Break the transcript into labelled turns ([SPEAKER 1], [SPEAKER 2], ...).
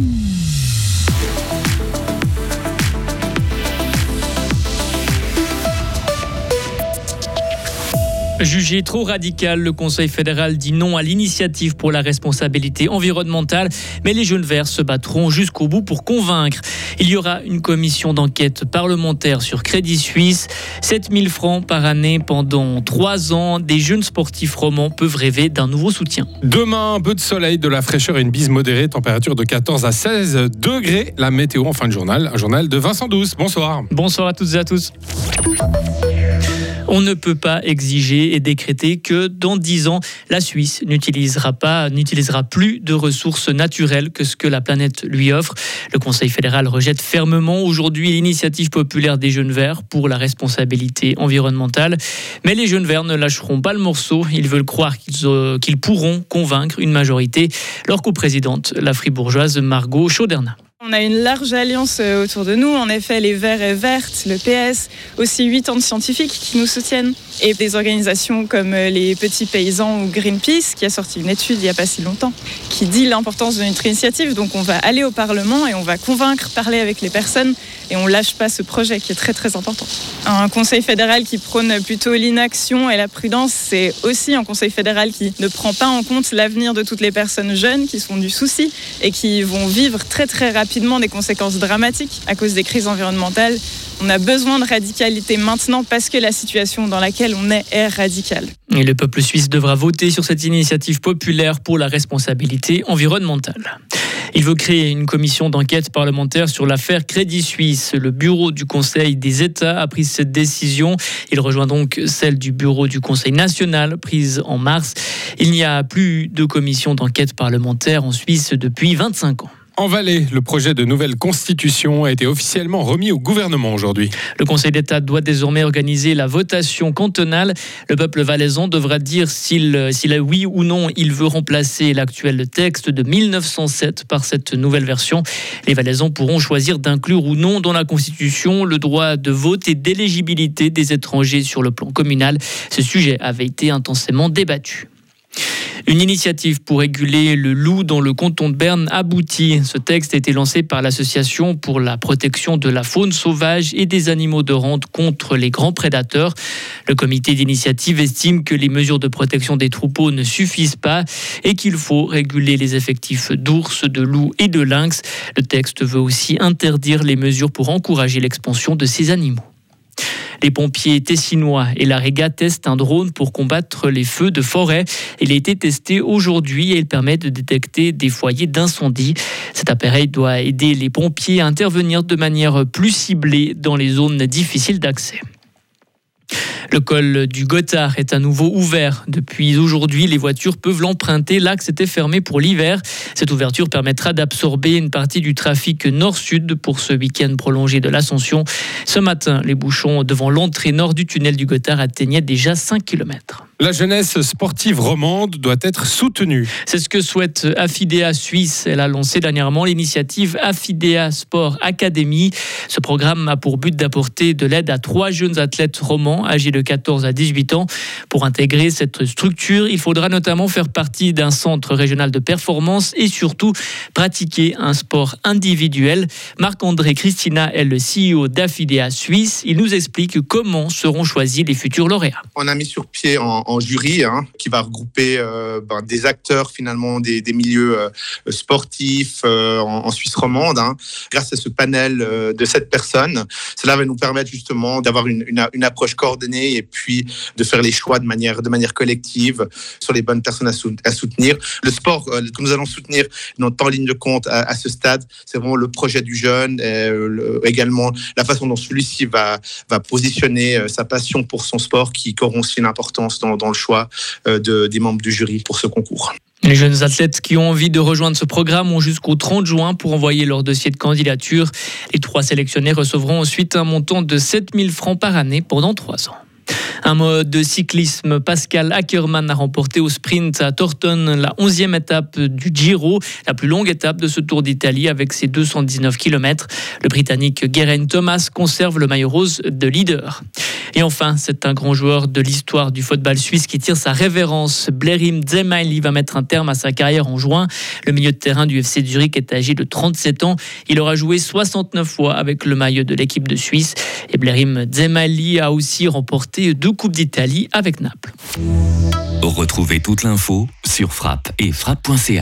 [SPEAKER 1] Mm-hmm. Jugé trop radical, le Conseil fédéral dit non à l'initiative pour la responsabilité environnementale, mais les jeunes verts se battront jusqu'au bout pour convaincre. Il y aura une commission d'enquête parlementaire sur Crédit Suisse. 7000 francs par année pendant trois ans. Des jeunes sportifs romans peuvent rêver d'un nouveau soutien.
[SPEAKER 2] Demain, un peu de soleil, de la fraîcheur et une bise modérée, température de 14 à 16 degrés. La météo en fin de journal, un journal de Vincent Douce. Bonsoir.
[SPEAKER 1] Bonsoir à toutes et à tous. On ne peut pas exiger et décréter que dans dix ans, la Suisse n'utilisera pas, n'utilisera plus de ressources naturelles que ce que la planète lui offre. Le Conseil fédéral rejette fermement aujourd'hui l'initiative populaire des Jeunes Verts pour la responsabilité environnementale. Mais les Jeunes Verts ne lâcheront pas le morceau. Ils veulent croire qu'ils euh, pourront convaincre une majorité. Leur coprésidente, la fribourgeoise Margot Chauderna.
[SPEAKER 3] On a une large alliance euh, autour de nous. En effet, les Verts et Vertes, le PS, aussi huit ans de scientifiques qui nous soutiennent. Et des organisations comme euh, les Petits Paysans ou Greenpeace, qui a sorti une étude il n'y a pas si longtemps, qui dit l'importance de notre initiative. Donc on va aller au Parlement et on va convaincre, parler avec les personnes et on lâche pas ce projet qui est très très important. Un conseil fédéral qui prône plutôt l'inaction et la prudence, c'est aussi un conseil fédéral qui ne prend pas en compte l'avenir de toutes les personnes jeunes qui sont du souci et qui vont vivre très très rapidement des conséquences dramatiques à cause des crises environnementales. On a besoin de radicalité maintenant parce que la situation dans laquelle on est est radicale.
[SPEAKER 1] Et le peuple suisse devra voter sur cette initiative populaire pour la responsabilité environnementale. Il veut créer une commission d'enquête parlementaire sur l'affaire Crédit Suisse. Le bureau du Conseil des États a pris cette décision. Il rejoint donc celle du bureau du Conseil national prise en mars. Il n'y a plus de commission d'enquête parlementaire en Suisse depuis 25 ans.
[SPEAKER 2] En Valais, le projet de nouvelle constitution a été officiellement remis au gouvernement aujourd'hui.
[SPEAKER 1] Le Conseil d'État doit désormais organiser la votation cantonale. Le peuple valaisan devra dire s'il, s'il oui ou non il veut remplacer l'actuel texte de 1907 par cette nouvelle version. Les valaisans pourront choisir d'inclure ou non dans la Constitution le droit de vote et d'éligibilité des étrangers sur le plan communal. Ce sujet avait été intensément débattu. Une initiative pour réguler le loup dans le canton de Berne aboutit. Ce texte a été lancé par l'Association pour la protection de la faune sauvage et des animaux de rente contre les grands prédateurs. Le comité d'initiative estime que les mesures de protection des troupeaux ne suffisent pas et qu'il faut réguler les effectifs d'ours, de loups et de lynx. Le texte veut aussi interdire les mesures pour encourager l'expansion de ces animaux. Les pompiers tessinois et la Réga testent un drone pour combattre les feux de forêt. Il a été testé aujourd'hui et il permet de détecter des foyers d'incendie. Cet appareil doit aider les pompiers à intervenir de manière plus ciblée dans les zones difficiles d'accès. Le col du Gothard est à nouveau ouvert. Depuis aujourd'hui, les voitures peuvent l'emprunter. L'axe était fermé pour l'hiver. Cette ouverture permettra d'absorber une partie du trafic nord-sud pour ce week-end prolongé de l'Ascension. Ce matin, les bouchons devant l'entrée nord du tunnel du Gothard atteignaient déjà 5 km.
[SPEAKER 2] La jeunesse sportive romande doit être soutenue.
[SPEAKER 1] C'est ce que souhaite Affidea Suisse. Elle a lancé dernièrement l'initiative Affidea Sport Academy. Ce programme a pour but d'apporter de l'aide à trois jeunes athlètes romans âgés de 14 à 18 ans. Pour intégrer cette structure, il faudra notamment faire partie d'un centre régional de performance et surtout pratiquer un sport individuel. Marc-André Christina est le CEO d'Affidea Suisse. Il nous explique comment seront choisis les futurs lauréats.
[SPEAKER 4] On a mis sur pied en en jury hein, qui va regrouper euh, ben, des acteurs finalement des, milieux euh, sportifs euh, en, Suisse romande. Hein. Grâce à ce panel de sept personnes, cela va nous permettre justement d'avoir une, approche coordonnée et puis de faire les choix de manière, collective sur les bonnes personnes à, sou à soutenir. Le sport que nous allons soutenir, notre en ligne de compte à, ce stade, c'est vraiment le projet du jeune, également la façon dont celui-ci va, positionner sa passion pour son sport qui auront aussi une importance dans, dans le choix euh, de, des membres du jury pour ce concours.
[SPEAKER 1] Les jeunes athlètes qui ont envie de rejoindre ce programme ont jusqu'au 30 juin pour envoyer leur dossier de candidature. Les trois sélectionnés recevront ensuite un montant de 7000 francs par année pendant trois ans. Un mode de cyclisme, Pascal Ackermann a remporté au sprint à Torton la 11e étape du Giro, la plus longue étape de ce Tour d'Italie avec ses 219 km. Le Britannique Geraint Thomas conserve le maillot rose de leader. Et enfin, c'est un grand joueur de l'histoire du football suisse qui tire sa révérence. Blerim Zemaili va mettre un terme à sa carrière en juin. Le milieu de terrain du FC Zurich est âgé de 37 ans. Il aura joué 69 fois avec le maillot de l'équipe de Suisse. Et Blerim Zemaili a aussi remporté deux Coupes d'Italie avec Naples.
[SPEAKER 5] Retrouvez toute l'info sur frappe et frappe.ch.